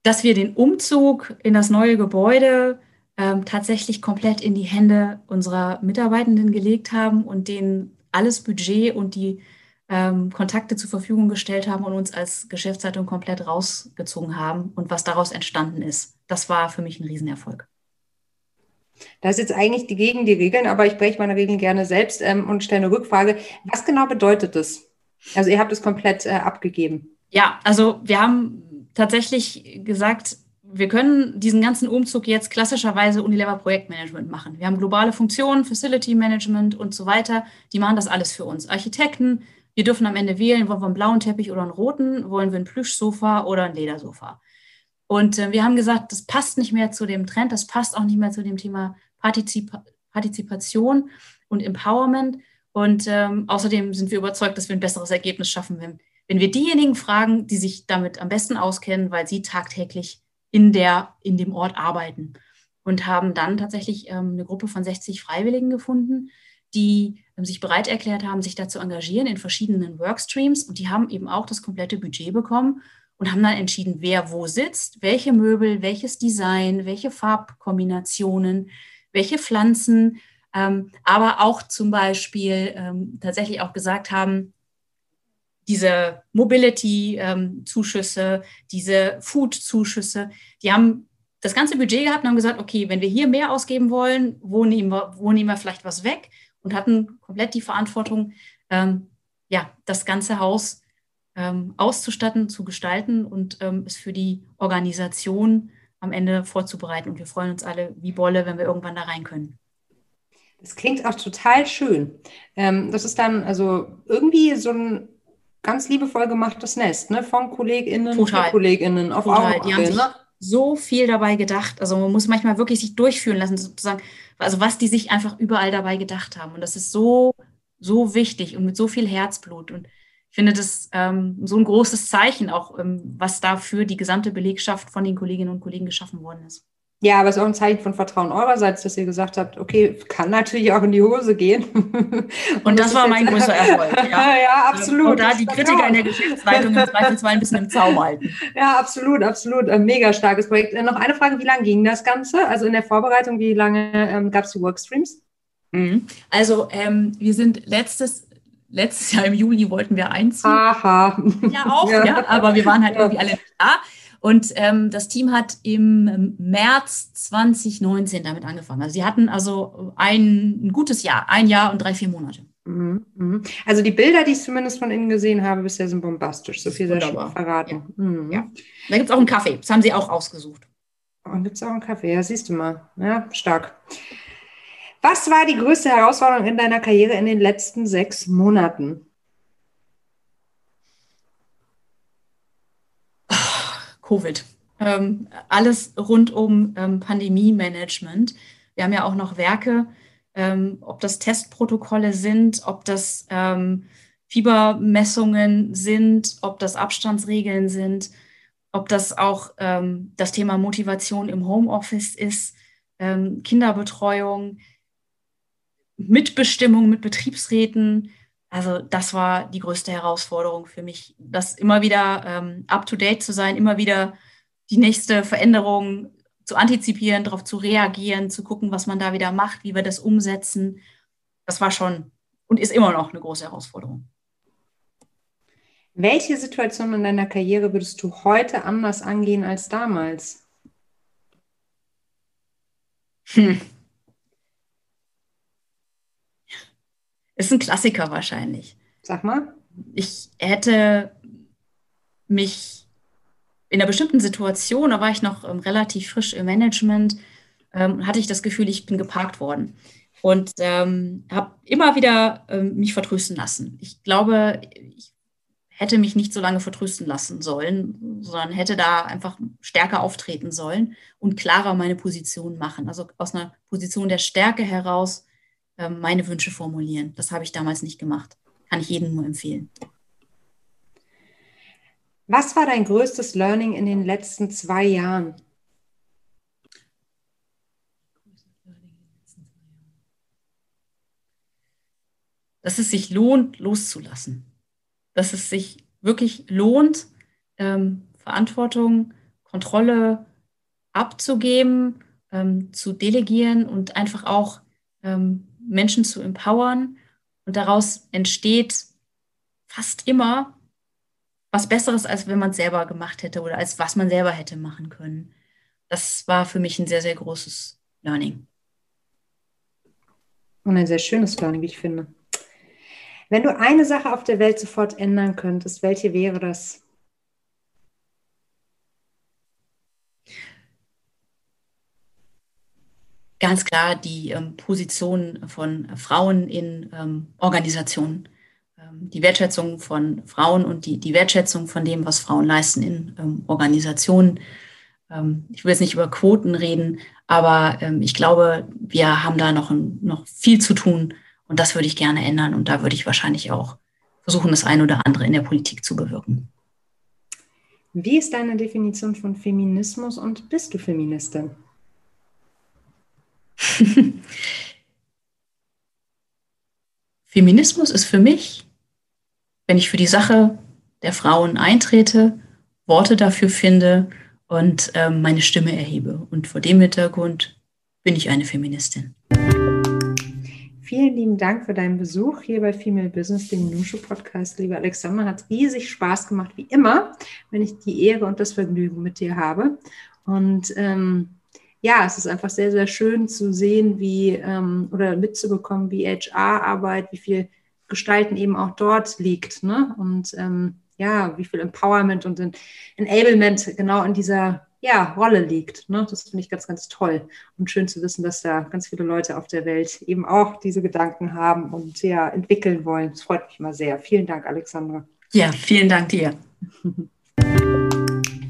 Dass wir den Umzug in das neue Gebäude ähm, tatsächlich komplett in die Hände unserer Mitarbeitenden gelegt haben und denen alles Budget und die ähm, Kontakte zur Verfügung gestellt haben und uns als Geschäftsleitung komplett rausgezogen haben und was daraus entstanden ist. Das war für mich ein Riesenerfolg. Das ist jetzt eigentlich die, gegen die Regeln, aber ich breche meine Regeln gerne selbst ähm, und stelle eine Rückfrage. Was genau bedeutet das? Also ihr habt es komplett äh, abgegeben. Ja, also wir haben tatsächlich gesagt, wir können diesen ganzen Umzug jetzt klassischerweise Unilever Projektmanagement machen. Wir haben globale Funktionen, Facility Management und so weiter. Die machen das alles für uns. Architekten, wir dürfen am Ende wählen, wollen wir einen blauen Teppich oder einen roten, wollen wir ein Plüschsofa oder ein Ledersofa. Und äh, wir haben gesagt, das passt nicht mehr zu dem Trend, das passt auch nicht mehr zu dem Thema Partizip Partizipation und Empowerment. Und ähm, außerdem sind wir überzeugt, dass wir ein besseres Ergebnis schaffen, wenn, wenn wir diejenigen fragen, die sich damit am besten auskennen, weil sie tagtäglich in, der, in dem Ort arbeiten. Und haben dann tatsächlich ähm, eine Gruppe von 60 Freiwilligen gefunden, die ähm, sich bereit erklärt haben, sich da zu engagieren in verschiedenen Workstreams. Und die haben eben auch das komplette Budget bekommen und haben dann entschieden, wer wo sitzt, welche Möbel, welches Design, welche Farbkombinationen, welche Pflanzen, ähm, aber auch zum Beispiel ähm, tatsächlich auch gesagt haben, diese Mobility-Zuschüsse, diese Food-Zuschüsse, die haben das ganze Budget gehabt und haben gesagt, okay, wenn wir hier mehr ausgeben wollen, wo nehmen wir, wo nehmen wir vielleicht was weg? Und hatten komplett die Verantwortung, ähm, ja, das ganze Haus ähm, auszustatten, zu gestalten und ähm, es für die Organisation am Ende vorzubereiten. Und wir freuen uns alle wie Bolle, wenn wir irgendwann da rein können. Das klingt auch total schön. Ähm, das ist dann also irgendwie so ein ganz liebevoll gemachtes Nest, ne? Von KollegInnen Total. für KollegInnen auf Total. Augenhöhe. Die haben sich ne? so viel dabei gedacht. Also man muss manchmal wirklich sich durchführen lassen, sozusagen, also was die sich einfach überall dabei gedacht haben. Und das ist so, so wichtig und mit so viel Herzblut. Und ich finde das ähm, so ein großes Zeichen auch, ähm, was da für die gesamte Belegschaft von den Kolleginnen und Kollegen geschaffen worden ist. Ja, aber es ist auch ein Zeichen von Vertrauen eurerseits, dass ihr gesagt habt, okay, kann natürlich auch in die Hose gehen. Und, und das, das war mein größter Erfolg. Ja, ja absolut. Und da die Kritiker in der Geschäftsleitung im Zweifelsfall ein bisschen im Zaum halten. Ja, absolut, absolut. Mega starkes Projekt. Äh, noch eine Frage, wie lange ging das Ganze? Also in der Vorbereitung, wie lange ähm, gab es die Workstreams? Mhm. Also ähm, wir sind letztes letztes Jahr im Juli wollten wir einziehen. Aha. Ja, auch, ja. ja. aber wir waren halt irgendwie alle da. Und ähm, das Team hat im März 2019 damit angefangen. Also sie hatten also ein, ein gutes Jahr, ein Jahr und drei, vier Monate. Mhm, mhm. Also die Bilder, die ich zumindest von innen gesehen habe, bisher sind bombastisch. So viel sei schon verraten. Ja. Mhm. ja. Da gibt es auch einen Kaffee. Das haben sie auch ausgesucht. Und gibt es auch einen Kaffee. Ja, siehst du mal. Ja, stark. Was war die größte Herausforderung in deiner Karriere in den letzten sechs Monaten? Covid. Ähm, alles rund um ähm, Pandemie-Management. Wir haben ja auch noch Werke, ähm, ob das Testprotokolle sind, ob das ähm, Fiebermessungen sind, ob das Abstandsregeln sind, ob das auch ähm, das Thema Motivation im Homeoffice ist, ähm, Kinderbetreuung, Mitbestimmung mit Betriebsräten. Also das war die größte Herausforderung für mich, das immer wieder ähm, up-to-date zu sein, immer wieder die nächste Veränderung zu antizipieren, darauf zu reagieren, zu gucken, was man da wieder macht, wie wir das umsetzen. Das war schon und ist immer noch eine große Herausforderung. Welche Situation in deiner Karriere würdest du heute anders angehen als damals? Hm. Ist ein Klassiker wahrscheinlich. Sag mal. Ich hätte mich in einer bestimmten Situation, da war ich noch ähm, relativ frisch im Management, ähm, hatte ich das Gefühl, ich bin geparkt worden und ähm, habe immer wieder ähm, mich vertrösten lassen. Ich glaube, ich hätte mich nicht so lange vertrösten lassen sollen, sondern hätte da einfach stärker auftreten sollen und klarer meine Position machen. Also aus einer Position der Stärke heraus meine Wünsche formulieren. Das habe ich damals nicht gemacht. Kann ich jedem nur empfehlen. Was war dein größtes Learning in den letzten zwei Jahren? Dass es sich lohnt, loszulassen. Dass es sich wirklich lohnt, ähm, Verantwortung, Kontrolle abzugeben, ähm, zu delegieren und einfach auch ähm, Menschen zu empowern. Und daraus entsteht fast immer was Besseres, als wenn man es selber gemacht hätte oder als was man selber hätte machen können. Das war für mich ein sehr, sehr großes Learning. Und ein sehr schönes Learning, wie ich finde. Wenn du eine Sache auf der Welt sofort ändern könntest, welche wäre das? Ganz klar die ähm, Position von Frauen in ähm, Organisationen ähm, die Wertschätzung von Frauen und die, die Wertschätzung von dem, was Frauen leisten in ähm, Organisationen. Ähm, ich will jetzt nicht über Quoten reden, aber ähm, ich glaube, wir haben da noch, ein, noch viel zu tun und das würde ich gerne ändern und da würde ich wahrscheinlich auch versuchen, das eine oder andere in der Politik zu bewirken. Wie ist deine Definition von Feminismus und bist du Feministin? Feminismus ist für mich wenn ich für die Sache der Frauen eintrete, Worte dafür finde und äh, meine Stimme erhebe. Und vor dem Hintergrund bin ich eine Feministin. Vielen lieben Dank für deinen Besuch hier bei Female Business, dem Nushu Podcast. Liebe Alexander, hat riesig Spaß gemacht, wie immer, wenn ich die Ehre und das Vergnügen mit dir habe. Und ähm, ja, es ist einfach sehr, sehr schön zu sehen, wie ähm, oder mitzubekommen, wie HR-Arbeit, wie viel Gestalten eben auch dort liegt. Ne? Und ähm, ja, wie viel Empowerment und Enablement genau in dieser ja, Rolle liegt. Ne? Das finde ich ganz, ganz toll. Und schön zu wissen, dass da ganz viele Leute auf der Welt eben auch diese Gedanken haben und ja, entwickeln wollen. Das freut mich immer sehr. Vielen Dank, Alexandra. Ja, vielen Dank dir.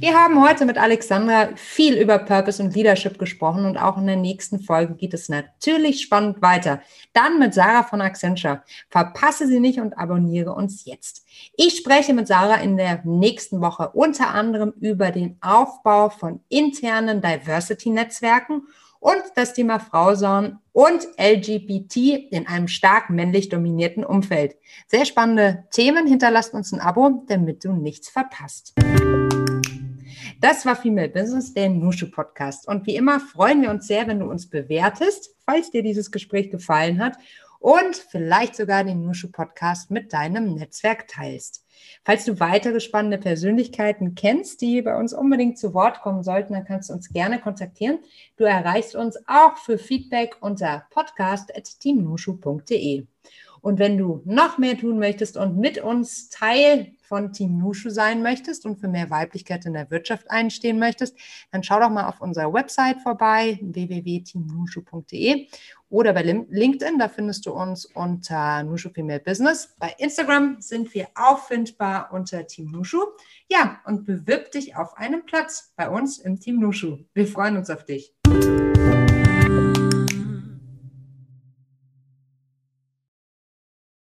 Wir haben heute mit Alexandra viel über Purpose und Leadership gesprochen und auch in der nächsten Folge geht es natürlich spannend weiter. Dann mit Sarah von Accenture. Verpasse sie nicht und abonniere uns jetzt. Ich spreche mit Sarah in der nächsten Woche unter anderem über den Aufbau von internen Diversity-Netzwerken und das Thema Frausein und LGBT in einem stark männlich dominierten Umfeld. Sehr spannende Themen. Hinterlasst uns ein Abo, damit du nichts verpasst. Das war Female Business, der Nushu Podcast. Und wie immer freuen wir uns sehr, wenn du uns bewertest, falls dir dieses Gespräch gefallen hat. und vielleicht sogar den Nushu Podcast mit deinem Netzwerk teilst. Falls du weitere spannende Persönlichkeiten kennst, die bei uns unbedingt zu Wort kommen sollten, dann kannst du uns gerne kontaktieren. Du erreichst uns auch für Feedback unter podcast.teamnushu.de. Und wenn du noch mehr tun möchtest und mit uns Teil von Team Nushu sein möchtest und für mehr Weiblichkeit in der Wirtschaft einstehen möchtest, dann schau doch mal auf unserer Website vorbei, www.teamnushu.de oder bei LinkedIn, da findest du uns unter Nushu Female Business. Bei Instagram sind wir auffindbar unter Team Nushu. Ja, und bewirb dich auf einen Platz bei uns im Team Nushu. Wir freuen uns auf dich.